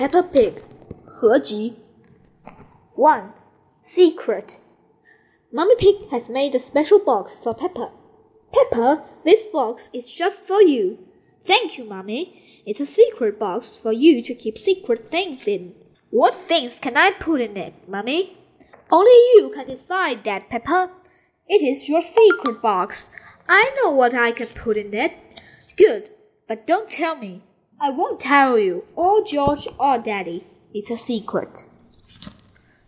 Peppa Pig 合集 1. Secret Mummy Pig has made a special box for Peppa. Peppa, this box is just for you. Thank you, Mummy. It's a secret box for you to keep secret things in. What things can I put in it, Mummy? Only you can decide that, Peppa. It is your secret box. I know what I can put in it. Good, but don't tell me. I won't tell you, or George or Daddy. It's a secret.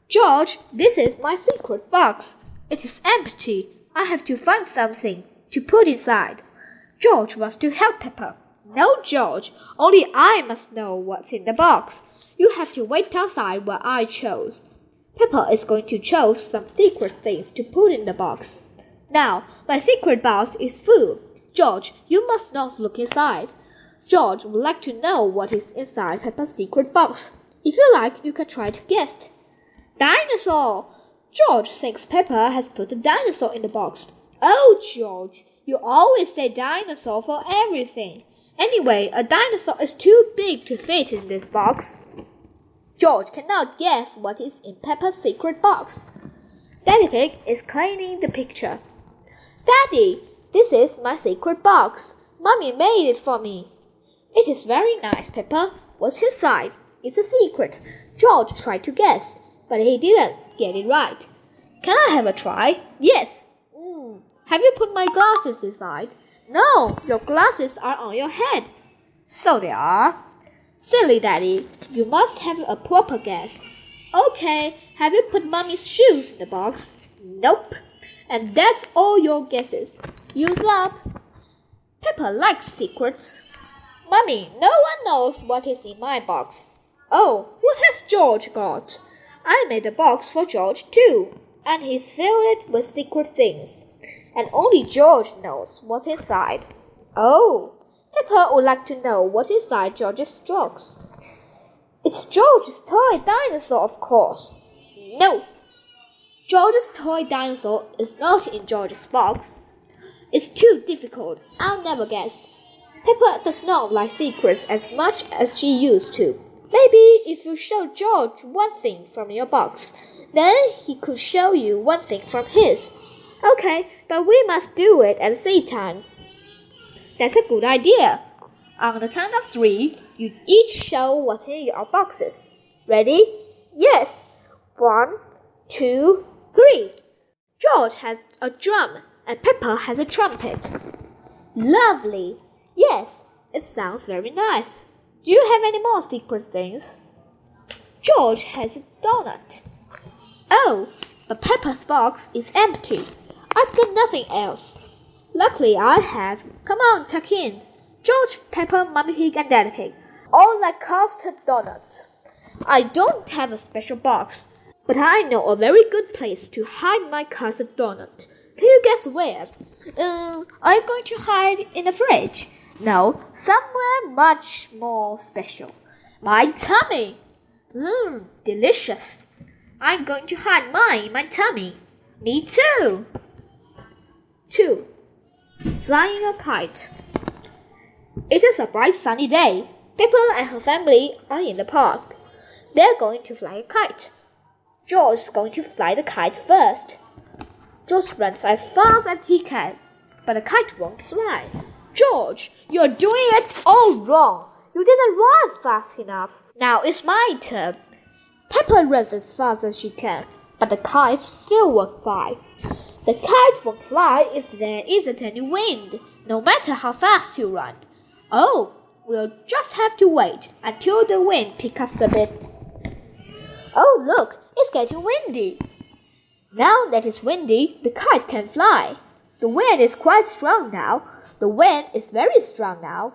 George, this is my secret box. It is empty. I have to find something to put inside. George wants to help Peppa. No, George, only I must know what's in the box. You have to wait outside while I chose. Peppa is going to choose some secret things to put in the box. Now, my secret box is full. George, you must not look inside. George would like to know what is inside Peppa's secret box. If you like, you can try to guess. Dinosaur! George thinks Peppa has put a dinosaur in the box. Oh, George, you always say dinosaur for everything. Anyway, a dinosaur is too big to fit in this box. George cannot guess what is in Peppa's secret box. Daddy Pig is cleaning the picture. Daddy, this is my secret box. Mummy made it for me. It is very nice, Peppa. What's inside? It's a secret. George tried to guess, but he didn't get it right. Can I have a try? Yes. Mm. Have you put my glasses inside? No, your glasses are on your head. So they are. Silly Daddy, you must have a proper guess. Okay, have you put Mummy's shoes in the box? Nope. And that's all your guesses. Use up. Peppa likes secrets. Mummy, no one knows what is in my box. Oh, what has George got? I made a box for George too, and he's filled it with secret things. And only George knows what's inside. Oh, Peppa would like to know what's inside George's box. It's George's toy dinosaur, of course. No, George's toy dinosaur is not in George's box. It's too difficult. I'll never guess. Peppa does not like secrets as much as she used to. Maybe if you show George one thing from your box, then he could show you one thing from his. Okay, but we must do it at the same time. That's a good idea. On the count of three, you each show what's in your boxes. Ready? Yes. One, two, three. George has a drum and Peppa has a trumpet. Lovely. Yes, it sounds very nice. Do you have any more secret things? George has a donut. Oh, but Peppa's box is empty. I've got nothing else. Luckily, I have. Come on, tuck in. George, Peppa, Mummy Pig, and Daddy Pig. All like custard donuts. I don't have a special box, but I know a very good place to hide my custard donut. Can you guess where? Uh, are you going to hide in the fridge? No, somewhere much more special. My tummy. Mmm, delicious. I'm going to hide mine in my tummy. Me too. 2. Flying a kite. It is a bright sunny day. Peppa and her family are in the park. They're going to fly a kite. George is going to fly the kite first. George runs as fast as he can, but the kite won't fly. George, you're doing it all wrong. You didn't run fast enough. Now it's my turn. Peppa runs as fast as she can, but the kite still won't fly. The kite won't fly if there isn't any wind, no matter how fast you run. Oh, we'll just have to wait until the wind picks up a bit. Oh, look, it's getting windy. Now that it's windy, the kite can fly. The wind is quite strong now. The wind is very strong now.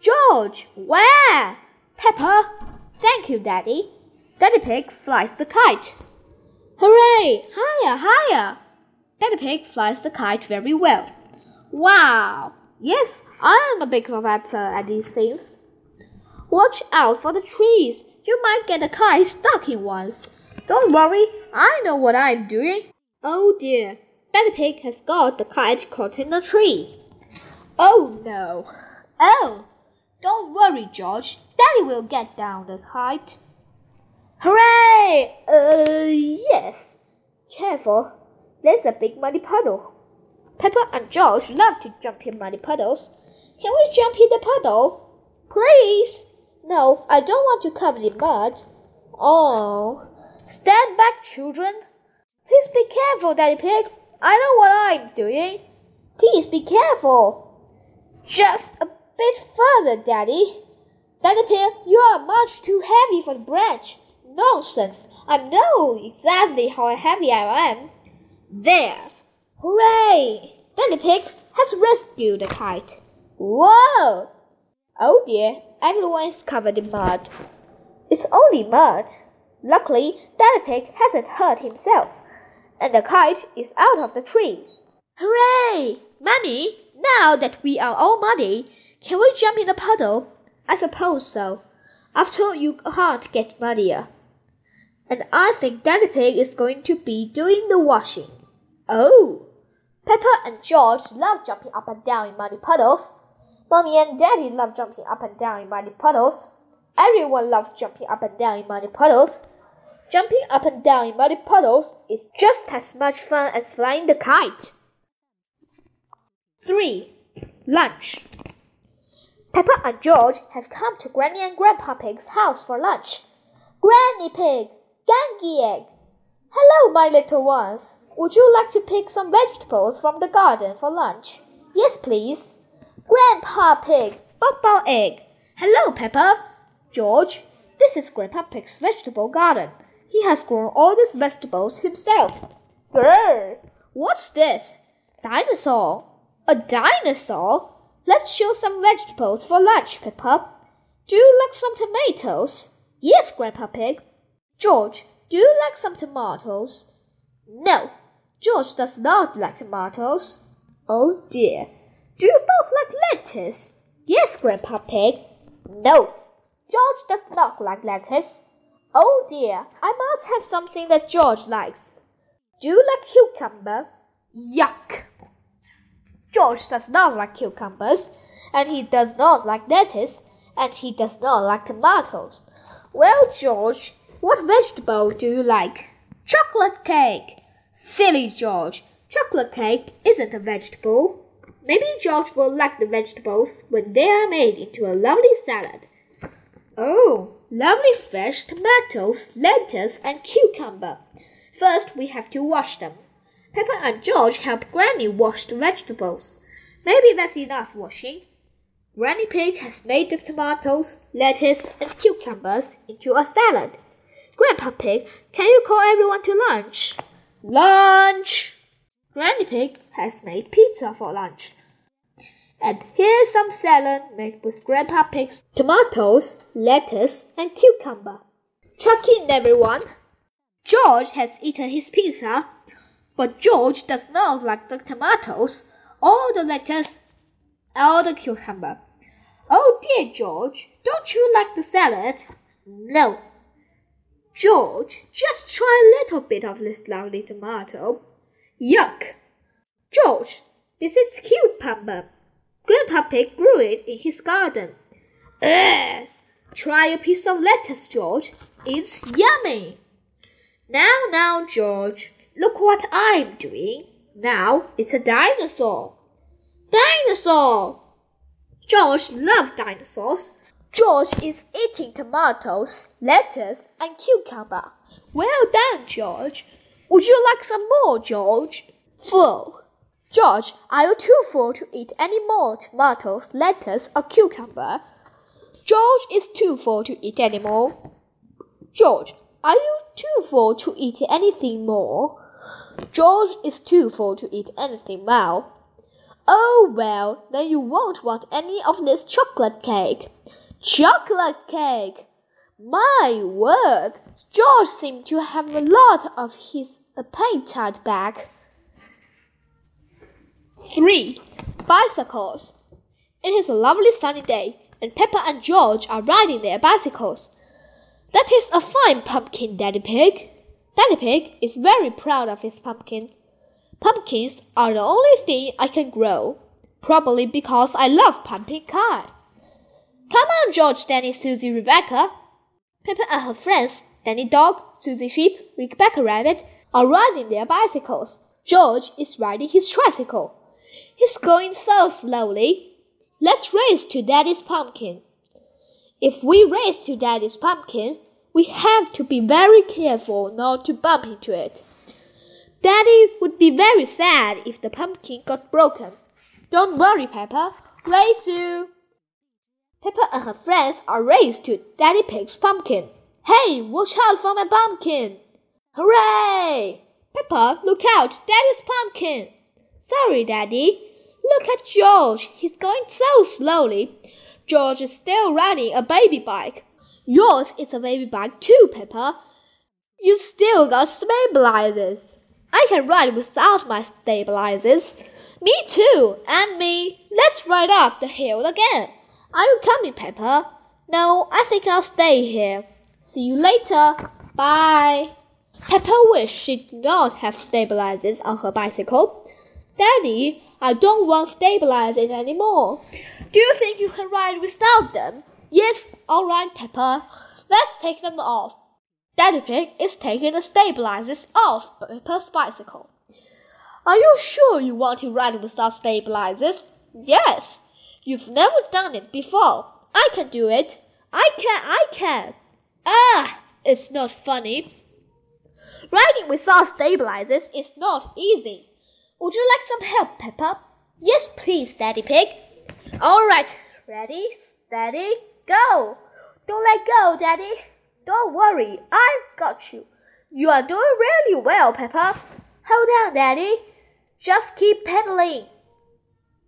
George, where? Peppa. Thank you, Daddy. Daddy Pig flies the kite. Hooray! Higher, higher! Daddy Pig flies the kite very well. Wow! Yes, I am a big developer at these things. Watch out for the trees. You might get a kite stuck in ones. Don't worry, I know what I'm doing. Oh dear, Daddy Pig has got the kite caught in a tree. Oh no. Oh, don't worry, George. Daddy will get down the kite. Hooray! Uh, yes. Careful. There's a big muddy puddle. Peppa and George love to jump in muddy puddles. Can we jump in the puddle? Please. No, I don't want to cover in mud. Oh. Stand back, children. Please be careful, Daddy Pig. I know what I'm doing. Please be careful. Just a bit further, Daddy. Daddy Pig, you are much too heavy for the branch. Nonsense. I know exactly how heavy I am. There. Hooray! Daddy Pig has rescued the kite. Whoa! Oh dear, everyone is covered in mud. It's only mud. Luckily, Daddy Pig hasn't hurt himself, and the kite is out of the tree. Hooray! Mummy, now that we are all muddy, can we jump in the puddle? I suppose so. After all, you can't get muddier. And I think Daddy Pig is going to be doing the washing. Oh! Peppa and George love jumping up and down in muddy puddles. Mommy and Daddy love jumping up and down in muddy puddles. Everyone loves jumping up and down in muddy puddles. Jumping up and down in muddy puddles is just as much fun as flying the kite. 3. Lunch. Peppa and George have come to Granny and Grandpa Pig's house for lunch. Granny Pig, Gangy Egg. Hello, my little ones. Would you like to pick some vegetables from the garden for lunch? Yes, please. Grandpa Pig, Bubble Egg. Hello, Peppa. George, this is Grandpa Pig's vegetable garden. He has grown all these vegetables himself. Grrr! What's this? Dinosaur. A dinosaur? Let's show some vegetables for lunch, Peppa. Do you like some tomatoes? Yes, Grandpa Pig. George, do you like some tomatoes? No, George does not like tomatoes. Oh dear. Do you both like lettuce? Yes, Grandpa Pig. No, George does not like lettuce. Oh dear, I must have something that George likes. Do you like cucumber? Yuck! George does not like cucumbers, and he does not like lettuce, and he does not like tomatoes. Well, George, what vegetable do you like? Chocolate cake. Silly George, chocolate cake isn't a vegetable. Maybe George will like the vegetables when they are made into a lovely salad. Oh, lovely fresh tomatoes, lettuce, and cucumber. First, we have to wash them. Peppa and George help Granny wash the vegetables. Maybe that's enough washing. Granny Pig has made the tomatoes, lettuce, and cucumbers into a salad. Grandpa Pig, can you call everyone to lunch? Lunch! Granny Pig has made pizza for lunch. And here's some salad made with Grandpa Pig's tomatoes, lettuce, and cucumber. Chuck in, everyone! George has eaten his pizza but George does not like the tomatoes, or the lettuce, or the cucumber. Oh dear, George, don't you like the salad? No. George, just try a little bit of this lovely tomato. Yuck! George, this is cucumber. Grandpa Pig grew it in his garden. Ugh! Try a piece of lettuce, George. It's yummy. Now, now, George, Look what I'm doing. Now it's a dinosaur. Dinosaur! George loves dinosaurs. George is eating tomatoes, lettuce, and cucumber. Well done, George. Would you like some more, George? Full. George, are you too full to eat any more tomatoes, lettuce, or cucumber? George is too full to eat any more. George, are you too full to eat anything more? George is too full to eat anything now. Oh, well, then you won't want any of this chocolate cake. Chocolate cake! My word! George seemed to have a lot of his appetite back. 3. Bicycles. It is a lovely sunny day, and Peppa and George are riding their bicycles. That is a fine pumpkin, Daddy Pig. Daddy Pig is very proud of his pumpkin. Pumpkins are the only thing I can grow, probably because I love pumpkin pie. Come on, George, Danny, Susie, Rebecca. Peppa and her friends, Danny Dog, Susie Sheep, Rebecca Rabbit, are riding their bicycles. George is riding his tricycle. He's going so slowly. Let's race to Daddy's pumpkin. If we race to Daddy's pumpkin, we have to be very careful not to bump into it. Daddy would be very sad if the pumpkin got broken. Don't worry, Peppa. Race you. Peppa and her friends are raced to Daddy Pig's pumpkin. Hey, watch out for my pumpkin! Hooray! Peppa, look out! Daddy's pumpkin! Sorry, Daddy. Look at George. He's going so slowly. George is still riding a baby bike. Yours is a baby bike too, Peppa. You've still got stabilizers. I can ride without my stabilizers. Me too, and me. Let's ride up the hill again. Are you coming, Peppa? No, I think I'll stay here. See you later. Bye. Peppa wished she did not have stabilizers on her bicycle. Daddy, I don't want stabilizers anymore. Do you think you can ride without them? Yes, all right, Peppa. Let's take them off. Daddy Pig is taking the stabilizers off Peppa's bicycle. Are you sure you want to ride without stabilizers? Yes. You've never done it before. I can do it. I can, I can. Ah, it's not funny. Riding without stabilizers is not easy. Would you like some help, Peppa? Yes, please, Daddy Pig. All right, ready, steady, Go! Don't let go, Daddy. Don't worry, I've got you. You are doing really well, Peppa. Hold on, Daddy. Just keep pedaling.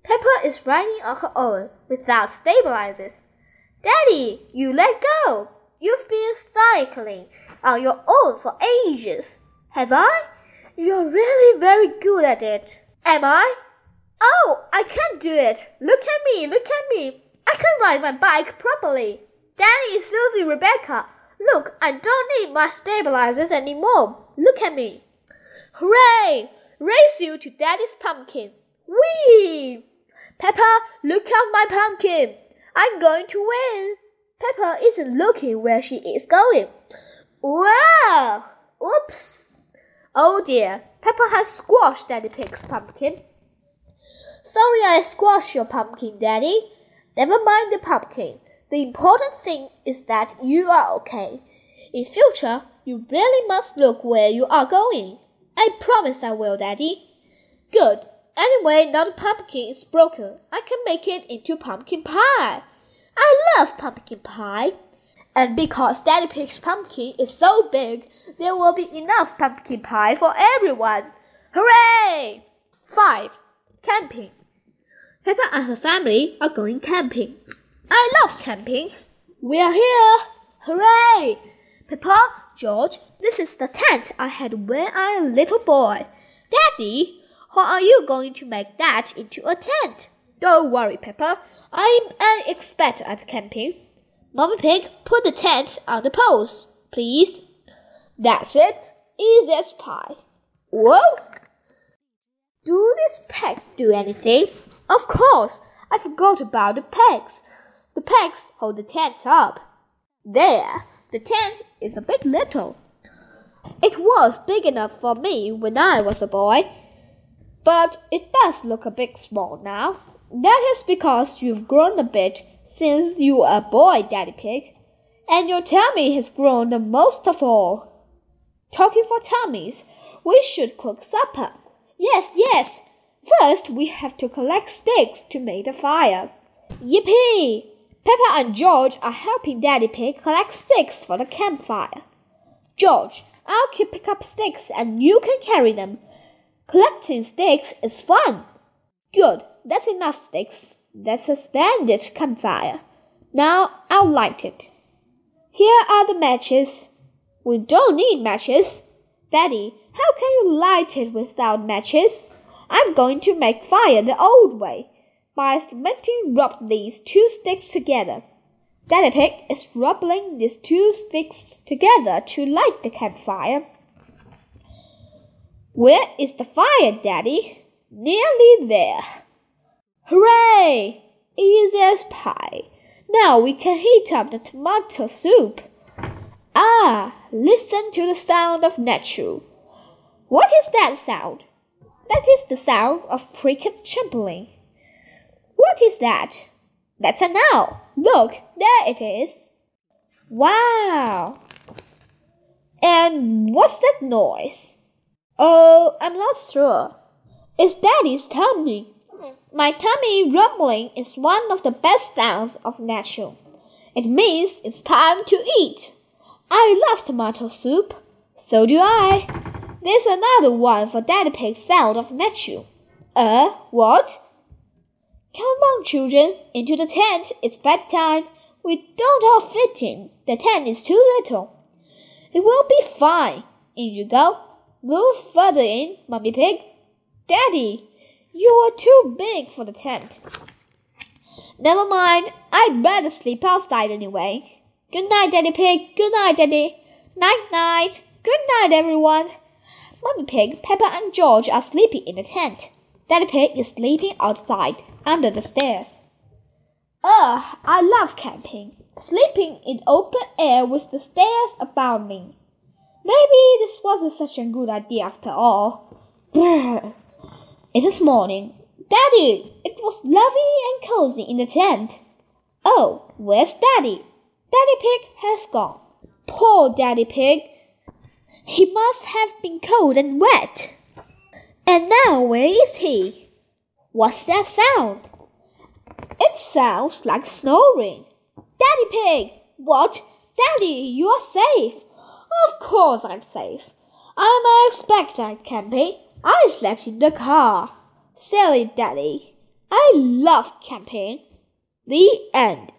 Peppa is riding on her own without stabilizers. Daddy, you let go. You've been cycling on your own for ages. Have I? You're really very good at it. Am I? Oh, I can't do it. Look at me, look at me. I can ride my bike properly. Danny, Susie, Rebecca, look, I don't need my stabilizers anymore. Look at me. Hooray! Race you to Daddy's pumpkin. Whee! Peppa, look at my pumpkin. I'm going to win. Peppa isn't looking where she is going. Wow! Oops! Oh dear, Peppa has squashed Daddy Pig's pumpkin. Sorry I squashed your pumpkin, Daddy. Never mind the pumpkin. The important thing is that you are okay. In future, you really must look where you are going. I promise I will, Daddy. Good. Anyway, now the pumpkin is broken. I can make it into pumpkin pie. I love pumpkin pie. And because Daddy Pig's pumpkin is so big, there will be enough pumpkin pie for everyone. Hooray! 5. Camping. Peppa and her family are going camping. I love camping. We are here! Hooray! Peppa, George, this is the tent I had when I was a little boy. Daddy, how are you going to make that into a tent? Don't worry, Peppa. I'm an expert at camping. Mommy Pig, put the tent on the post, please. That's it. Easy as pie. Whoa! Do these pegs do anything? Of course, I forgot about the pegs. The pegs hold the tent up. There, the tent is a bit little. It was big enough for me when I was a boy, but it does look a bit small now. That is because you've grown a bit since you were a boy, Daddy Pig, and your tummy has grown the most of all. Talking for tummies, we should cook supper. Yes, yes, First, we have to collect sticks to make the fire. Yippee! Peppa and George are helping Daddy Pig collect sticks for the campfire. George, I'll keep pick up sticks and you can carry them. Collecting sticks is fun. Good, that's enough sticks. That's a splendid campfire. Now I'll light it. Here are the matches. We don't need matches. Daddy, how can you light it without matches? I'm going to make fire the old way by cementing rub these two sticks together. Daddy Pig is rubbing these two sticks together to light the campfire. Where is the fire, Daddy? Nearly there. Hooray! Easy as pie. Now we can heat up the tomato soup. Ah, listen to the sound of nature. What is that sound? That is the sound of cricket chirping. What is that? That's an owl. Look, there it is. Wow. And what's that noise? Oh, I'm not sure. It's Daddy's tummy. My tummy rumbling is one of the best sounds of nature. It means it's time to eat. I love tomato soup. So do I. There's another one for Daddy Pig's sound of nature. Uh, what? Come on, children, into the tent. It's bedtime. We don't all fit in. The tent is too little. It will be fine. In you go. Move further in, Mummy Pig. Daddy, you are too big for the tent. Never mind. I'd better sleep outside anyway. Good night, Daddy Pig. Good night, Daddy. Night, night. Good night, everyone. Mummy Pig, Peppa, and George are sleeping in the tent. Daddy Pig is sleeping outside, under the stairs. Ugh, I love camping. Sleeping in open air with the stairs about me. Maybe this wasn't such a good idea after all. Brr. It is morning. Daddy, it was lovely and cozy in the tent. Oh, where's Daddy? Daddy Pig has gone. Poor Daddy Pig. He must have been cold and wet. And now where is he? What's that sound? It sounds like snoring. Daddy Pig! What? Daddy, you are safe. Of course I'm safe. I'm expected, Campy. I slept in the car. Silly Daddy. I love camping. The end.